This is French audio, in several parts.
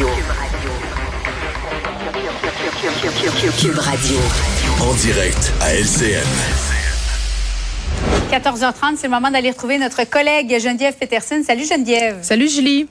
Radio. Cube Radio. En direct à LCN. 14h30, c'est le moment d'aller retrouver notre collègue Geneviève Peterson. Salut Geneviève. Salut Julie.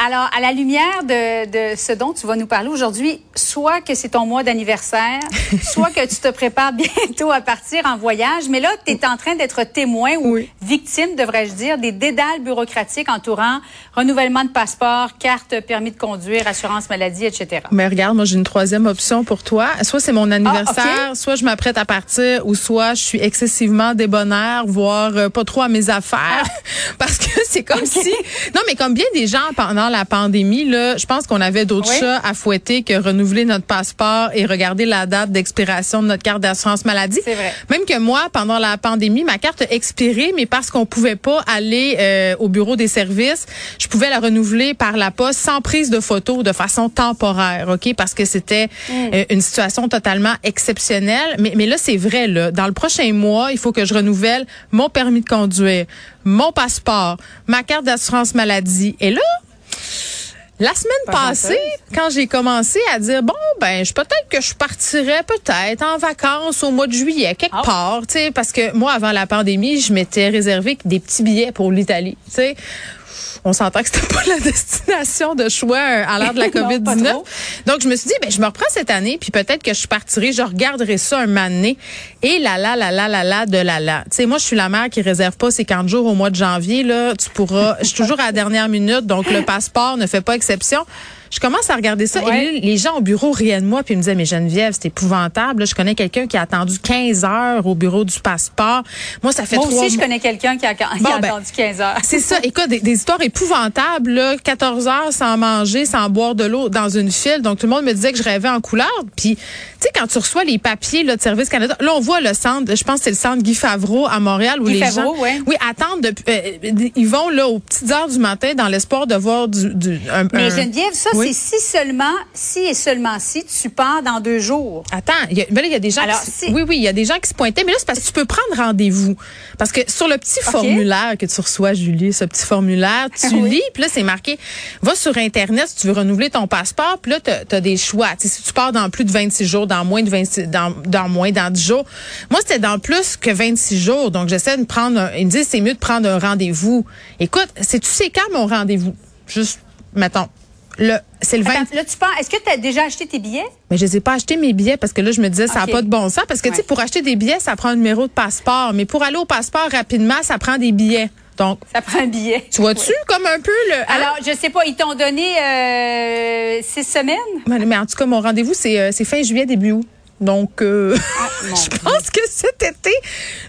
Alors, à la lumière de, de, ce dont tu vas nous parler aujourd'hui, soit que c'est ton mois d'anniversaire, soit que tu te prépares bientôt à partir en voyage, mais là, tu es en train d'être témoin ou Oui. victime, devrais-je dire, des dédales bureaucratiques entourant renouvellement de passeport, carte, permis de conduire, assurance maladie, etc. Mais regarde, moi j'ai une troisième option pour toi. Soit c'est mon anniversaire, Ah, ok. soit je m'apprête à partir, ou soit je suis excessivement débonnaire, voire euh, pas trop à mes affaires, parce que c'est comme si, non mais comme bien des gens pendant la pandémie là, je pense qu'on avait d'autres Oui. chats à fouetter que renouveler notre passeport et regarder la date d'expiration de notre carte d'assurance maladie. C'est vrai. Même que moi, pendant la pandémie, ma carte a expiré, mais parce qu'on pouvait pas aller euh, au bureau des services, je pouvais la renouveler par la poste sans prise de photo de façon temporaire, ok, parce que c'était euh, une situation totalement exceptionnelle. Mais, mais là, c'est vrai là. Dans le prochain mois, il faut que je renouvelle mon permis de conduire, mon passeport, ma carte d'assurance maladie. Et là. La semaine Pas passée, quand j'ai commencé à dire bon ben je peut-être que je partirais peut-être en vacances au mois de juillet quelque Ah. part, tu sais parce que moi avant la pandémie, je m'étais réservé des petits billets pour l'Italie, tu sais. On s'entend que c'était pas la destination de choix euh, à l'heure de la Non, pas COVID-19. trop. Donc je me suis dit ben je me reprends cette année puis peut-être que je partirai, je regarderai ça un moment donné et la la la la la la de la la. Tu sais moi je suis la mère qui réserve pas ses 40 jours au mois de janvier là, tu pourras je suis toujours à la dernière minute donc le passeport ne fait pas exception. Je commence à regarder ça Ouais. et les gens au bureau riaient de moi puis ils me disaient mais Geneviève, c'est épouvantable. Là, je connais quelqu'un qui a attendu 15 heures au bureau du passeport. Moi ça fait Moi aussi, je connais quelqu'un qui a, qui Bon, a ben, attendu 15 heures. c'est ça. Écoute, des, des histoires épouvantables, là. 14 heures sans manger, sans boire de l'eau dans une file. Donc, tout le monde me disait que je rêvais en couleur. Puis, tu sais, quand tu reçois les papiers là, de Service Canada, là, on voit le centre, je pense que c'est le centre Guy Favreau à Montréal où Guy les Favreau, gens, ouais. oui, attendent, depuis- euh, ils vont là aux petites heures du matin dans l'espoir de voir du, du un, Mais un- Geneviève, ça, Oui. c'est si seulement, si et seulement si tu pars dans deux jours. Attends, il y a, ben là, il y a des gens Alors, qui, si- oui, oui, il y a des gens qui se pointaient, mais là, c'est parce que tu peux prendre rendez-vous. Parce que sur le petit formulaire que tu reçois, Julie, ce petit formulaire, tu Oui. lis, puis là, c'est marqué, va sur Internet si tu veux renouveler ton passeport, puis là, tu as, des choix. Si tu pars dans plus de 26 jours, dans moins de 26, dans, dans moins, dans 10 jours. Moi, c'était dans plus que 26 jours, donc j'essaie de prendre, un, ils me disent, c'est mieux de prendre un rendez-vous. Écoute, c'est tu sais quand mon rendez-vous? Juste, mettons, le, c'est le 20, Attends, là, tu. Est-ce que tu as déjà acheté tes billets? mais je les ai pas acheté mes billets parce que là, je me disais, ça n'a pas de bon sens. Parce que, tu sais, pour acheter des billets, ça prend un numéro de passeport. Mais pour aller au passeport rapidement, ça prend des billets. Donc, Ça prend un billet. tu vois-tu comme un peu le. hein? Alors, je sais pas, ils t'ont donné euh, six semaines? Mais, mais en tout cas, mon rendez-vous, c'est euh, c'est fin juillet, début août. Donc, euh, mon je pense que cet été,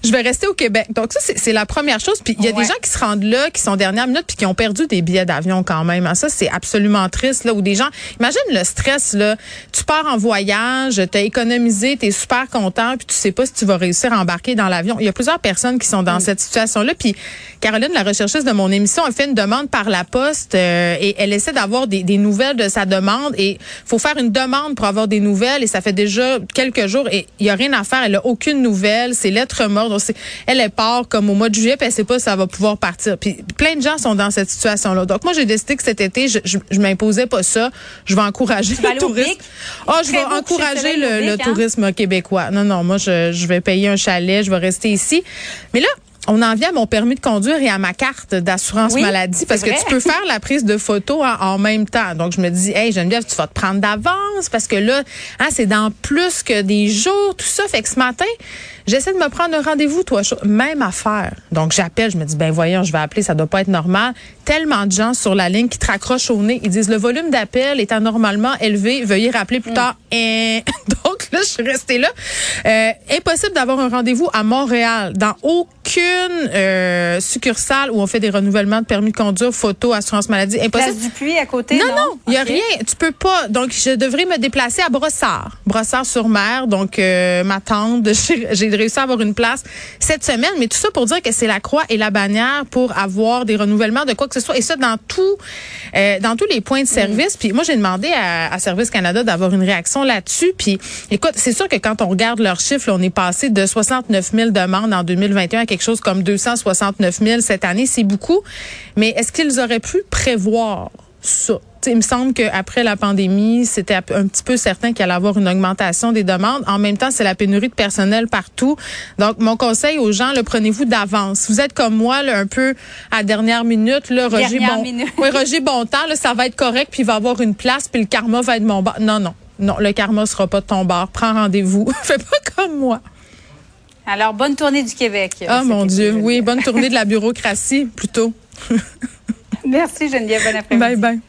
je vais rester au Québec. Donc, ça, c'est la première chose. Puis, il y a Ouais. des gens qui se rendent là, qui sont dernière minute, puis qui ont perdu des billets d'avion quand même. hein. Ça, c'est absolument triste. Là, où des gens, imagine le stress. Là, tu pars en voyage, tu as économisé, tu es super content, puis tu sais pas si tu vas réussir à embarquer dans l'avion. Il y a plusieurs personnes qui sont dans cette situation-là. Puis, Caroline, la recherchiste de mon émission, a fait une demande par la poste euh, et elle essaie d'avoir des, des nouvelles de sa demande. Et faut faire une demande pour avoir des nouvelles. Et ça fait déjà quelques jours et il y a rien à faire. Elle a aucune nouvelle. C'est lettre morte. Donc, c'est- elle, elle part comme au mois de juillet, puis elle sait pas si ça va pouvoir partir. Puis plein de gens sont dans cette situation-là. Donc moi, j'ai décidé que cet été, je, je, je m'imposais pas ça. Je vais encourager vas le tourisme. Ah, je vais encourager le, le hein? tourisme québécois. Non, non, moi, je, je vais payer un chalet, je vais rester ici. Mais là, on en vient à mon permis de conduire et à ma carte d'assurance Oui, maladie parce que tu peux faire la prise de photo en, en même temps. Donc je me dis, hey Geneviève, tu vas te prendre d'avance parce que là, hein, c'est dans plus que des jours, tout ça. Fait que ce matin, j'essaie de me prendre un rendez-vous, toi, même affaire. Donc j'appelle, je me dis, ben voyons, je vais appeler, ça doit pas être normal. Tellement de gens sur la ligne qui te raccrochent au nez, ils disent le volume d'appel est anormalement élevé, veuillez rappeler plus tard. Et donc là, je suis restée là. Euh, impossible d'avoir un rendez-vous à Montréal, dans aucune euh, succursale où on fait des renouvellements de permis de conduire, photo, assurance maladie. Place Impossible. du puits à côté, Non, non? il y a rien. Tu peux pas. Donc, je devrais me déplacer à Brossard. Brossard-sur-Mer. Donc, euh, ma tante, j'ai réussi à avoir une place cette semaine. Mais tout ça pour dire que c'est la croix et la bannière pour avoir des renouvellements de quoi que ce soit. Et ça, dans tout, euh, dans tous les points de service. Puis moi, j'ai demandé à, à Service Canada d'avoir une réaction là-dessus. Puis, écoute, c'est sûr que quand on regarde leurs chiffres, là, on est passé de 69 000 demandes en 2021 à quelque chose comme 269 000 cette année. C'est beaucoup. Mais est-ce qu'ils auraient pu prévoir ça? T'sais, il me semble qu'après la pandémie, c'était un petit peu certain qu'il allait avoir une augmentation des demandes. En même temps, c'est la pénurie de personnel partout. Donc, mon conseil aux gens, le prenez-vous d'avance. Vous êtes comme moi, là, un peu à dernière minute, là, Roger Dernière Bon, minute. oui, Roger Bontemps, là, ça va être correct, puis il va avoir une place, puis le karma va être mon bar. Non, non, non, le karma sera pas de ton bord. Prends rendez-vous. Fais pas comme moi. Alors, bonne tournée du Québec. Oh, mon Dieu. Oui, bonne tournée de la bureaucratie, plutôt. Merci, Geneviève. Bon après-midi. Bye, bye.